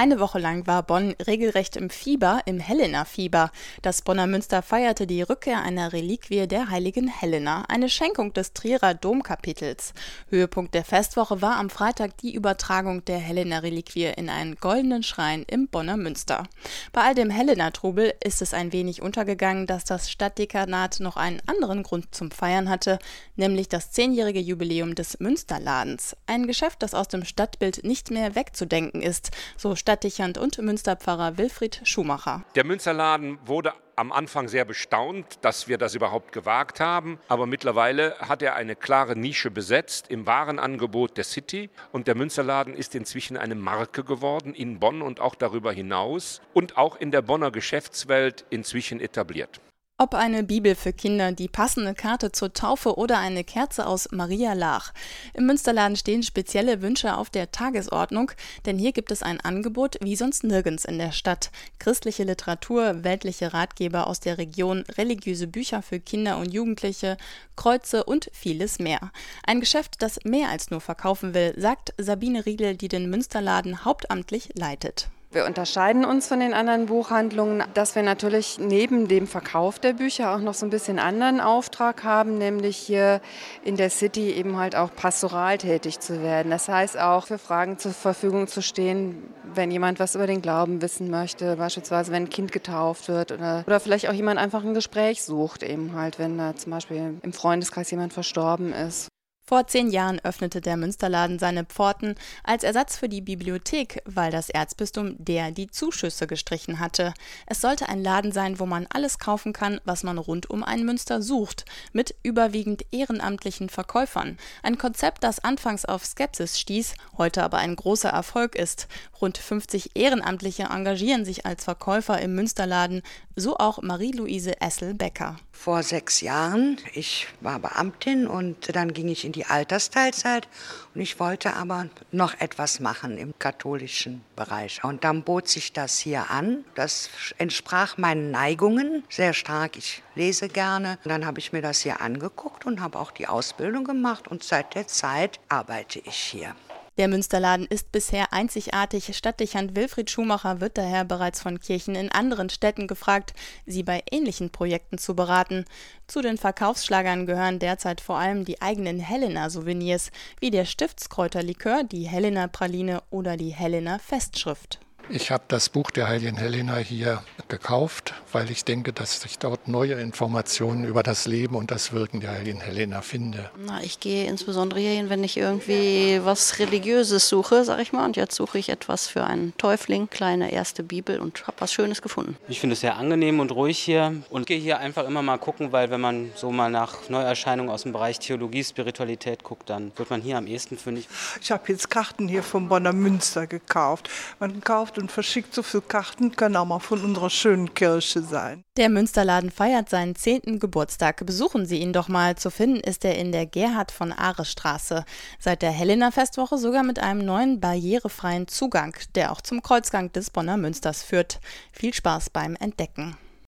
Eine Woche lang war Bonn regelrecht im Fieber, im Helena-Fieber. Das Bonner Münster feierte die Rückkehr einer Reliquie der heiligen Helena, eine Schenkung des Trierer Domkapitels. Höhepunkt der Festwoche war am Freitag die Übertragung der Helena-Reliquie in einen goldenen Schrein im Bonner Münster. Bei all dem Helena-Trubel ist es ein wenig untergegangen, dass das Stadtdekanat noch einen anderen Grund zum Feiern hatte, nämlich das zehnjährige Jubiläum des Münsterladens. Ein Geschäft, das aus dem Stadtbild nicht mehr wegzudenken ist, so Stadtdichand und Münsterpfarrer Wilfried Schumacher. Der Münsterladen wurde am Anfang sehr bestaunt, dass wir das überhaupt gewagt haben. Aber mittlerweile hat er eine klare Nische besetzt im Warenangebot der City. Und der Münsterladen ist inzwischen eine Marke geworden in Bonn und auch darüber hinaus und auch in der Bonner Geschäftswelt inzwischen etabliert. Ob eine Bibel für Kinder, die passende Karte zur Taufe oder eine Kerze aus Maria Lach. Im Münsterladen stehen spezielle Wünsche auf der Tagesordnung, denn hier gibt es ein Angebot wie sonst nirgends in der Stadt. Christliche Literatur, weltliche Ratgeber aus der Region, religiöse Bücher für Kinder und Jugendliche, Kreuze und vieles mehr. Ein Geschäft, das mehr als nur verkaufen will, sagt Sabine Riedel, die den Münsterladen hauptamtlich leitet. Wir unterscheiden uns von den anderen Buchhandlungen, dass wir natürlich neben dem Verkauf der Bücher auch noch so ein bisschen anderen Auftrag haben, nämlich hier in der City eben halt auch pastoral tätig zu werden. Das heißt auch für Fragen zur Verfügung zu stehen, wenn jemand was über den Glauben wissen möchte, beispielsweise wenn ein Kind getauft wird oder, oder vielleicht auch jemand einfach ein Gespräch sucht, eben halt, wenn da zum Beispiel im Freundeskreis jemand verstorben ist. Vor zehn Jahren öffnete der Münsterladen seine Pforten als Ersatz für die Bibliothek, weil das Erzbistum der die Zuschüsse gestrichen hatte. Es sollte ein Laden sein, wo man alles kaufen kann, was man rund um ein Münster sucht, mit überwiegend ehrenamtlichen Verkäufern. Ein Konzept, das anfangs auf Skepsis stieß, heute aber ein großer Erfolg ist. Rund 50 Ehrenamtliche engagieren sich als Verkäufer im Münsterladen, so auch Marie-Louise Essel-Becker. Vor sechs Jahren, ich war Beamtin und dann ging ich in die Altersteilzeit und ich wollte aber noch etwas machen im katholischen Bereich. Und dann bot sich das hier an. Das entsprach meinen Neigungen sehr stark. Ich lese gerne. Und dann habe ich mir das hier angeguckt und habe auch die Ausbildung gemacht und seit der Zeit arbeite ich hier. Der Münsterladen ist bisher einzigartig. Stadtdechant Wilfried Schumacher wird daher bereits von Kirchen in anderen Städten gefragt, sie bei ähnlichen Projekten zu beraten. Zu den Verkaufsschlagern gehören derzeit vor allem die eigenen Helena-Souvenirs, wie der Stiftskräuterlikör, die Helena-Praline oder die Helena-Festschrift. Ich habe das Buch der Heiligen Helena hier gekauft, weil ich denke, dass ich dort neue Informationen über das Leben und das Wirken der Heiligen Helena finde. Na, ich gehe insbesondere hierhin, wenn ich irgendwie was Religiöses suche, sag ich mal. Und jetzt suche ich etwas für einen Täufling, kleine erste Bibel und habe was Schönes gefunden. Ich finde es sehr angenehm und ruhig hier und gehe hier einfach immer mal gucken, weil wenn man so mal nach Neuerscheinungen aus dem Bereich Theologie, Spiritualität guckt, dann wird man hier am ehesten fündig. Ich habe jetzt Karten hier vom Bonner Münster gekauft. Man kauft und verschickt so viele Karten, können auch mal von unserer schönen Kirche sein. Der Münsterladen feiert seinen zehnten Geburtstag. Besuchen Sie ihn doch mal. Zu finden ist er in der Gerhard von Aare Straße. Seit der Helena Festwoche sogar mit einem neuen barrierefreien Zugang, der auch zum Kreuzgang des Bonner Münsters führt. Viel Spaß beim Entdecken.